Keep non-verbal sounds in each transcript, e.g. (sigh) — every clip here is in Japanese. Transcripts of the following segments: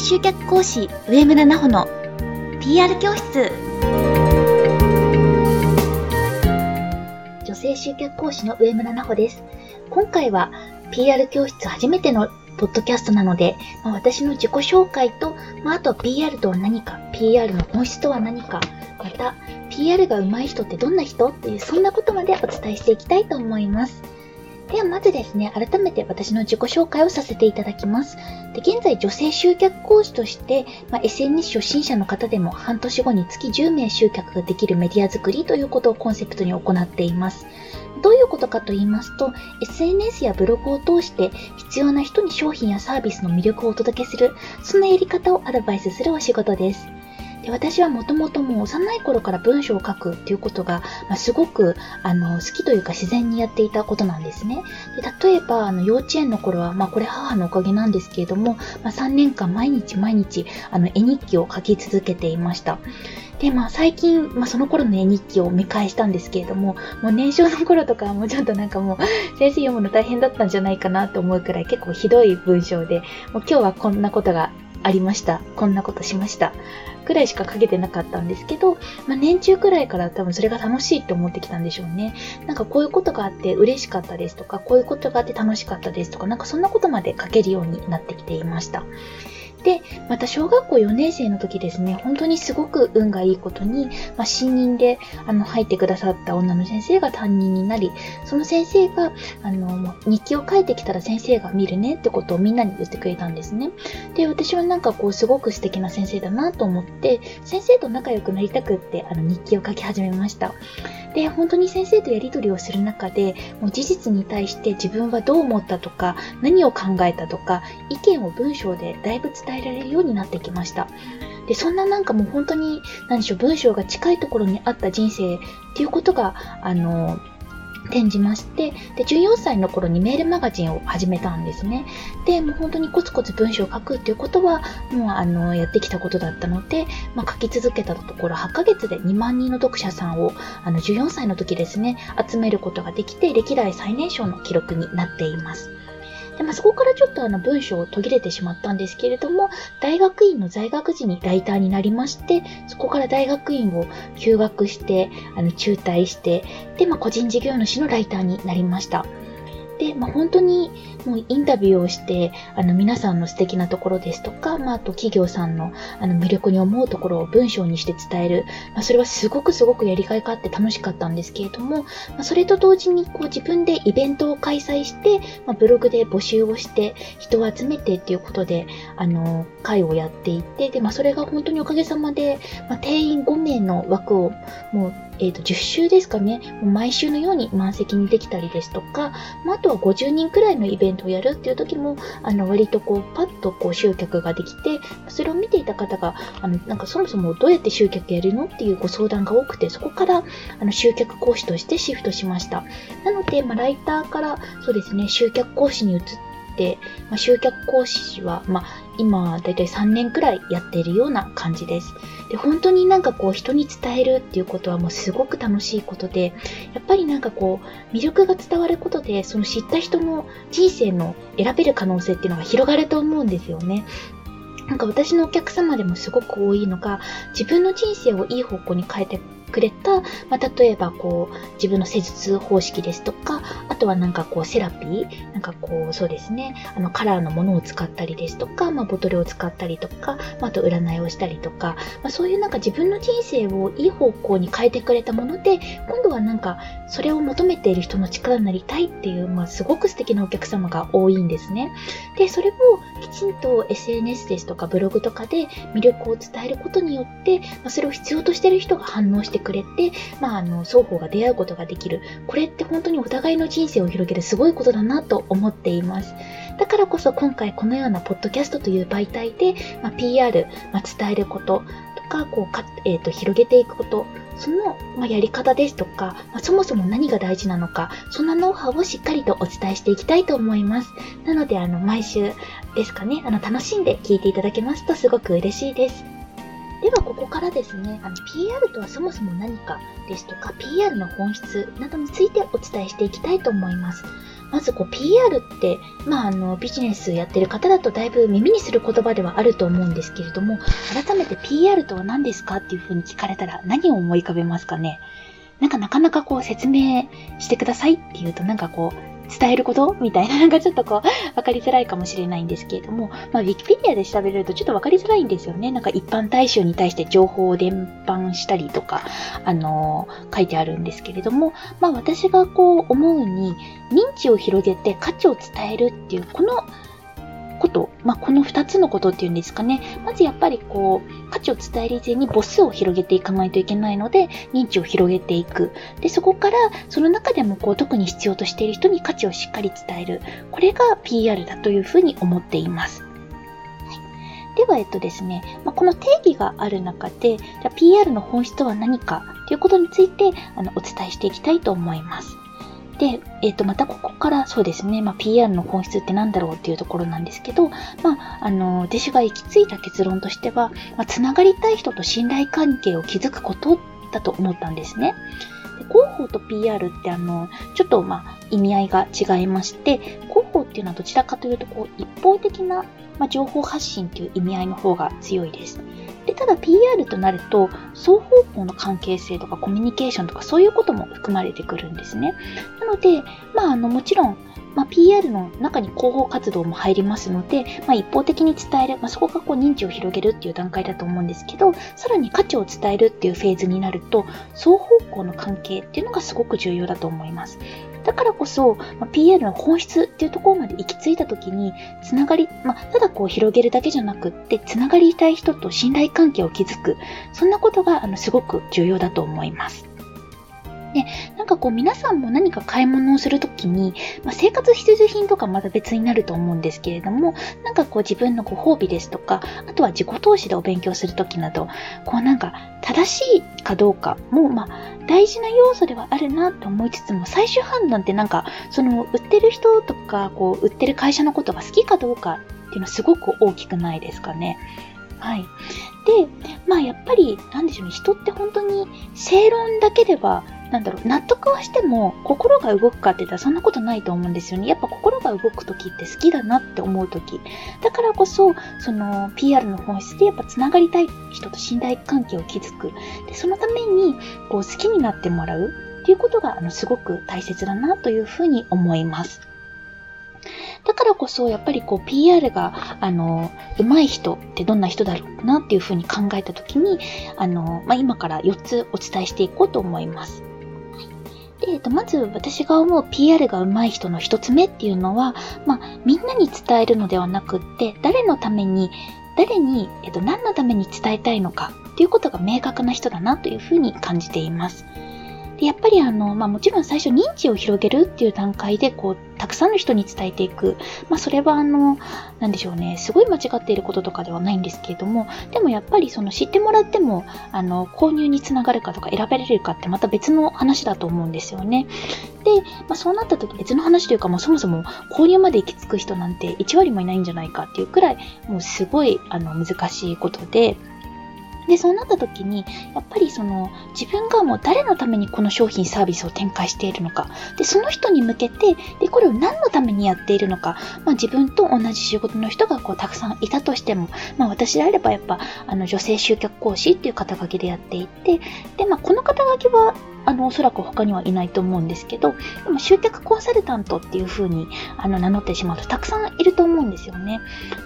集客講師上村奈穂の PR 教室女性集客講師の上村奈穂です今回は PR 教室初めてのポッドキャストなので、まあ、私の自己紹介と、まあ、あと PR とは何か、PR の本質とは何か、また PR が上手い人ってどんな人っていうそんなことまでお伝えしていきたいと思います。ではまずですね、改めて私の自己紹介をさせていただきます。で現在、女性集客講師として、まあ、SNS 初心者の方でも半年後に月10名集客ができるメディア作りということをコンセプトに行っています。どういうことかと言いますと、SNS やブログを通して必要な人に商品やサービスの魅力をお届けする、そんなやり方をアドバイスするお仕事です。で私はもともともう幼い頃から文章を書くっていうことが、まあ、すごくあの好きというか自然にやっていたことなんですね。で例えばあの幼稚園の頃は、まあ、これ母のおかげなんですけれども、まあ、3年間毎日毎日あの絵日記を書き続けていました。で、まあ最近、まあその頃の絵日記を見返したんですけれども、もう年少の頃とかはもうちょっとなんかもう (laughs) 先生読むの大変だったんじゃないかなと思うくらい結構ひどい文章で、もう今日はこんなことがありました。こんなことしました。くらいしか書けてなかったんですけど、まあ、年中くらいから多分それが楽しいって思ってきたんでしょうね。なんかこういうことがあって嬉しかったですとか、こういうことがあって楽しかったですとか、なんかそんなことまで書けるようになってきていました。で、また小学校4年生の時ですね、本当にすごく運がいいことに、まあ、新任であの入ってくださった女の先生が担任になり、その先生があの日記を書いてきたら先生が見るねってことをみんなに言ってくれたんですね。で、私はなんかこうすごく素敵な先生だなと思って、先生と仲良くなりたくってあの日記を書き始めました。で、本当に先生とやり取りをする中で、もう事実に対して自分はどう思ったとか、何を考えたとか、意見を文章でだいぶ伝伝えられるようになってきました。で、そんななんかもう本当に、何でしょう、文章が近いところにあった人生っていうことが、あの、転じまして、で、14歳の頃にメールマガジンを始めたんですね。で、もう本当にコツコツ文章を書くっていうことは、もうあの、やってきたことだったので、まあ、書き続けたところ、8ヶ月で2万人の読者さんを、あの、14歳の時ですね、集めることができて、歴代最年少の記録になっています。で、まあ、そこからちょっとあの文章を途切れてしまったんですけれども、大学院の在学時にライターになりまして、そこから大学院を休学して、あの中退して、で、まあ、個人事業主のライターになりました。で、まあ、本当にもうインタビューをして、あの皆さんの素敵なところですとか、まあ、あと企業さんのあの魅力に思うところを文章にして伝える、まあ、それはすごくすごくやりがいがあって楽しかったんですけれども、まあ、それと同時にこう自分でイベントを開催して、まあ、ブログで募集をして人を集めてっていうことで、あの、会をやっていて、で、まあ、それが本当におかげさまで、まあ、定員5名の枠をもうえっ、ー、と、10週ですかね、毎週のように満席にできたりですとか、まあ、あとは50人くらいのイベントベントをやるっていう時も、あの、割とこう、パッとこう、集客ができて、それを見ていた方が、あの、なんかそもそもどうやって集客やるのっていうご相談が多くて、そこから、あの、集客講師としてシフトしました。なので、まあ、ライターから、そうですね、集客講師に移って、まあ、集客講師は、まあ、今、だいたい3年くらいやっているような感じです。で、本当になんかこう、人に伝えるっていうことはもうすごく楽しいことで、やっぱりなんかこう、魅力が伝わることで、その知った人の人生の選べる可能性っていうのが広がると思うんですよね。なんか私のお客様でもすごく多いのが、自分の人生をいい方向に変えてくれた、まあ、例えばこう、自分の施術方式ですとか、あとはなんかこう、セラピー、なんかこう、そうですね、あの、カラーのものを使ったりですとか、まあ、ボトルを使ったりとか、まあ、あと占いをしたりとか、まあ、そういうなんか自分の人生をいい方向に変えてくれたもので、今度はなんか、それを求めている人の力になりたいっていう、まあ、すごく素敵なお客様が多いんですね。で、それをきちんと SNS ですとかブログとかで魅力を伝えることによって、まあ、それを必要としている人が反応してくれて、まあ、あの、双方が出会うことができる。これって本当にお互いの人生を広げるすごいことだなと思っています。だからこそ今回このようなポッドキャストという媒体で、まあ、PR、まあ、伝えることとか、こうか、えっ、ー、と、広げていくこと、その、まあ、やり方ですとか、まあ、そもそも何が大事なのか、そんなノウハウをしっかりとお伝えしていきたいと思います。なので、あの、毎週ですかね、あの、楽しんで聞いていただけますとすごく嬉しいです。ではここからですね、あの PR とはそもそも何かですとか、PR の本質などについてお伝えしていきたいと思います。まずこう PR って、まあ、あのビジネスやってる方だとだいぶ耳にする言葉ではあると思うんですけれども、改めて PR とは何ですかっていうふうに聞かれたら何を思い浮かべますかね？なんかなかなかこう説明してくださいっていうとなんかこう伝えることみたいな、なんかちょっとこう、わかりづらいかもしれないんですけれども、まあ、Wikipedia で調べるとちょっとわかりづらいんですよね。なんか一般大衆に対して情報を伝播したりとか、あのー、書いてあるんですけれども、まあ、私がこう思うに、認知を広げて価値を伝えるっていう、このこと、まあ、この2つのことっていうんですかね。まずやっぱりこう、価値を伝える以前に母数を広げていかないといけないので、認知を広げていく。で、そこから、その中でもこう、特に必要としている人に価値をしっかり伝える。これが PR だというふうに思っています。では、えっとですね、まあ、この定義がある中で、じゃ PR の本質とは何かということについてあのお伝えしていきたいと思います。で、えっ、ー、と、またここからそうですね、まあ、PR の本質って何だろうっていうところなんですけど、まあ、あの、弟子が行き着いた結論としては、まあ、つながりたい人と信頼関係を築くことだと思ったんですね。で広報と PR ってあの、ちょっとまあ意味合いが違いまして、広報っていうのはどちらかというとこう一方的な、まあ、情報発信っていう意味合いの方が強いです。ただ PR となると双方向の関係性とかコミュニケーションとかそういうことも含まれてくるんですね。なので、まあ、あのもちろんまあ、PR の中に広報活動も入りますので、まあ、一方的に伝える、まあ、そこがこう認知を広げるっていう段階だと思うんですけど、さらに価値を伝えるっていうフェーズになると、双方向の関係っていうのがすごく重要だと思います。だからこそ、まあ、PL の本質っていうところまで行き着いたときに、つながり、まあ、ただこう広げるだけじゃなくって、つながりたい人と信頼関係を築く、そんなことがあのすごく重要だと思います。で、なんかこう皆さんも何か買い物をするときに、まあ、生活必需品とかまた別になると思うんですけれども、なんかこう自分のご褒美ですとか、あとは自己投資でお勉強するときなど、こうなんか正しいかどうかも、まあ大事な要素ではあるなと思いつつも、最終判断ってなんか、その売ってる人とか、こう売ってる会社のことが好きかどうかっていうのはすごく大きくないですかね。はい。で、まあやっぱり、なんでしょうね、人って本当に正論だけではなんだろう、納得はしても心が動くかって言ったらそんなことないと思うんですよね。やっぱ心が動く時って好きだなって思う時。だからこそ、その PR の本質でやっぱ繋がりたい人と信頼関係を築く。で、そのためにこう好きになってもらうっていうことがあのすごく大切だなというふうに思います。だからこそ、やっぱりこう PR が、あの、上手い人ってどんな人だろうなっていうふうに考えたときに、あの、まあ、今から4つお伝えしていこうと思います。で、えっと、まず私が思う PR が上手い人の一つ目っていうのは、まあ、みんなに伝えるのではなくって、誰のために、誰に、えっと、何のために伝えたいのかっていうことが明確な人だなというふうに感じています。でやっぱりあの、まあ、もちろん最初認知を広げるっていう段階で、こう、たくさんの人に伝えていく。まあ、それはあの、なんでしょうね、すごい間違っていることとかではないんですけれども、でもやっぱりその知ってもらっても、あの、購入につながるかとか選べれるかってまた別の話だと思うんですよね。で、まあ、そうなった時別の話というか、もうそもそも購入まで行き着く人なんて1割もいないんじゃないかっていうくらい、もうすごいあの難しいことで、で、そうなった時に、やっぱりその自分がもう誰のためにこの商品サービスを展開しているのか、で、その人に向けて、で、これを何のためにやっているのか、まあ自分と同じ仕事の人がこうたくさんいたとしても、まあ私であればやっぱ、あの女性集客講師っていう肩書きでやっていて、で、まあこの肩書きはあの、おそらく他にはいないと思うんですけど、でも集客コンサルタントっていう風にあの名乗ってしまうとたくさんいると思うんですよね。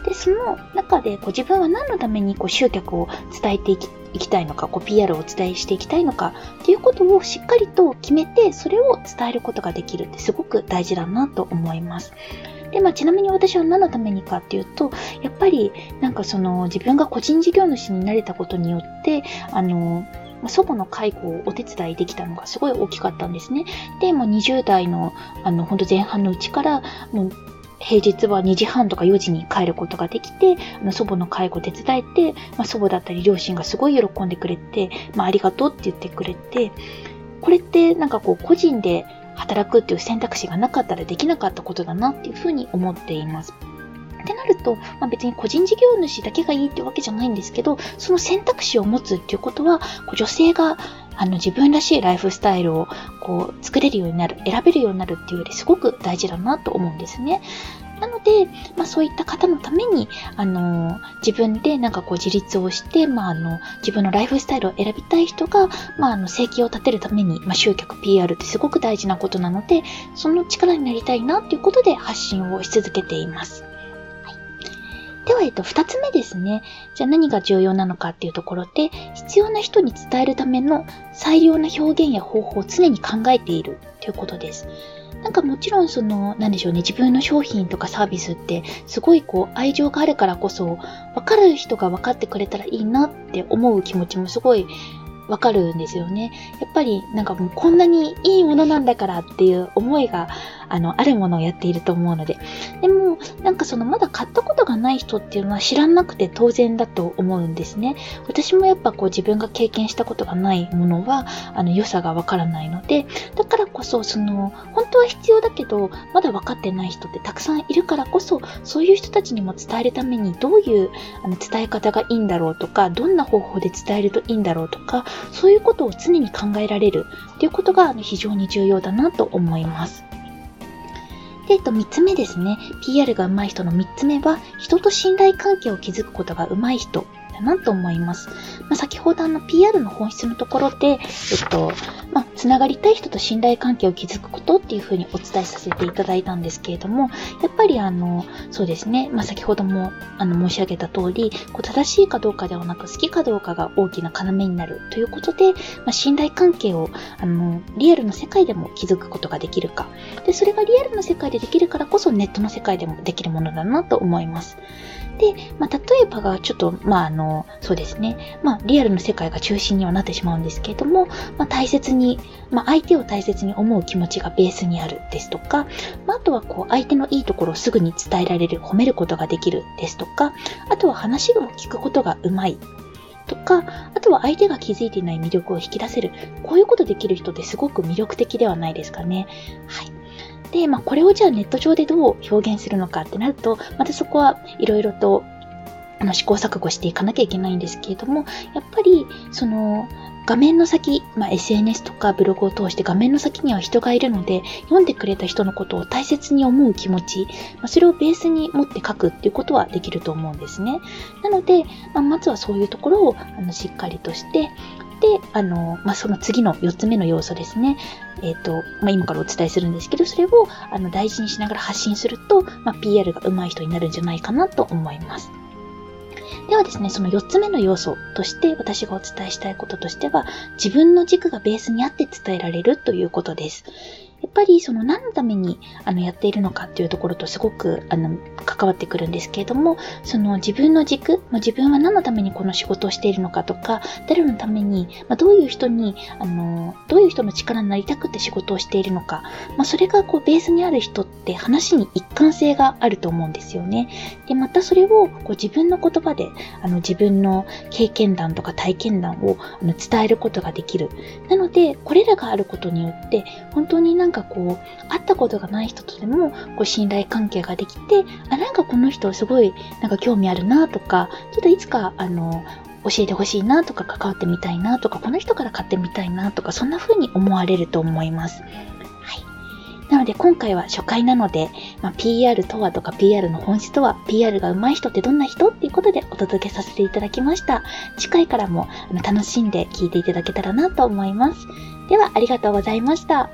で、その中でこう自分は何のためにこう集客を伝えていきいきたいのか、こう PR をお伝えしていきたいのかっていうことをしっかりと決めて、それを伝えることができるってすごく大事だなと思います。で、まあ、ちなみに私は何のためにかっていうと、やっぱり、なんかその、自分が個人事業主になれたことによって、あの、ま祖母の介護をお手伝いできたのがすごい大きかったんですね。で、もう20代の、あの、本当前半のうちから、もう平日は2時半とか4時に帰ることができて、あの祖母の介護を手伝えて、まあ、祖母だったり両親がすごい喜んでくれて、まあ、ありがとうって言ってくれて、これってなんかこう個人で働くっていう選択肢がなかったらできなかったことだなっていうふうに思っています。ってなると、まあ、別に個人事業主だけがいいってわけじゃないんですけど、その選択肢を持つっていうことは、女性があの自分らしいライフスタイルをこう作れるようになる、選べるようになるっていうよりすごく大事だなと思うんですね。なので、まあそういった方のために、あの、自分でなんかこう自立をして、まああの、自分のライフスタイルを選びたい人が、まああの、生計を立てるために、まあ集客 PR ってすごく大事なことなので、その力になりたいなっていうことで発信をし続けています。では、えっと、二つ目ですね。じゃあ何が重要なのかっていうところで、必要な人に伝えるための最良な表現や方法を常に考えているということです。なんかもちろんその、なんでしょうね、自分の商品とかサービスって、すごいこう、愛情があるからこそ、わかる人が分かってくれたらいいなって思う気持ちもすごいわかるんですよね。やっぱりなんかもうこんなにいいものなんだからっていう思いがあの、あるものをやっていると思うので。でも、なんかそのまだ買ったことがない人っていうのは知らなくて当然だと思うんですね。私もやっぱこう自分が経験したことがないものは、あの、良さがわからないので、だからこそ、その、本当は必要だけど、まだ分かってない人ってたくさんいるからこそ、そういう人たちにも伝えるためにどういうあの伝え方がいいんだろうとか、どんな方法で伝えるといいんだろうとか、そういうことを常に考えられるっていうことが非常に重要だなと思います。で、えっと、三つ目ですね。PR が上手い人の三つ目は、人と信頼関係を築くことが上手い人だなと思います。まあ、先ほどあの PR の本質のところで、えっと、まあ、つながりたい人と信頼関係を築くことっていうふうにお伝えさせていただいたんですけれども、やっぱりあの、そうですね、まあ、先ほどもあの申し上げた通り、こう正しいかどうかではなく好きかどうかが大きな要になるということで、まあ、信頼関係をあのリアルの世界でも築くことができるか。で、それがリアルの世界でできるからこそネットの世界でもできるものだなと思います。で、まあ、例えばがちょっと、まあ、あの、そうですね。まあ、リアルの世界が中心にはなってしまうんですけれども、まあ、大切に、まあ、相手を大切に思う気持ちがベースにあるですとか、まあ、あとはこう、相手のいいところをすぐに伝えられる、褒めることができるですとか、あとは話を聞くことがうまいとか、あとは相手が気づいていない魅力を引き出せる。こういうことできる人ってすごく魅力的ではないですかね。はい。で、まあ、これをじゃあネット上でどう表現するのかってなると、またそこはいろいろとあの試行錯誤していかなきゃいけないんですけれども、やっぱり、その、画面の先、まあ、SNS とかブログを通して画面の先には人がいるので、読んでくれた人のことを大切に思う気持ち、まあ、それをベースに持って書くっていうことはできると思うんですね。なので、まあ、まずはそういうところをあのしっかりとして、で、あの、まあ、その次の4つ目の要素ですね。えっ、ー、と、まあ、今からお伝えするんですけど、それをあの大事にしながら発信すると、まあ、PR が上手い人になるんじゃないかなと思います。ではですね、その4つ目の要素として私がお伝えしたいこととしては、自分の軸がベースにあって伝えられるということです。やっぱりその何のためにあのやっているのかっていうところとすごくあの関わってくるんですけれども、その自分の軸、ま、自分は何のためにこの仕事をしているのかとか、誰のために、ま、どういう人に、あの、どういう人の力になりたくて仕事をしているのか、ま、それがこうベースにある人って話に一貫性があると思うんですよね。で、またそれをこう自分の言葉で、あの自分の経験談とか体験談をあの伝えることができる。なので、これらがあることによって、本当になんかかこう、会ったことがない人とでも、こう信頼関係ができて、あ、なんかこの人すごい、なんか興味あるなとか、ちょっといつか、あの、教えてほしいなとか関わってみたいなとか、この人から買ってみたいなとか、そんな風に思われると思います。なので今回は初回なので、まあ、PR とはとか PR の本質とは、PR が上手い人ってどんな人っていうことでお届けさせていただきました。次回からも楽しんで聞いていただけたらなと思います。では、ありがとうございました。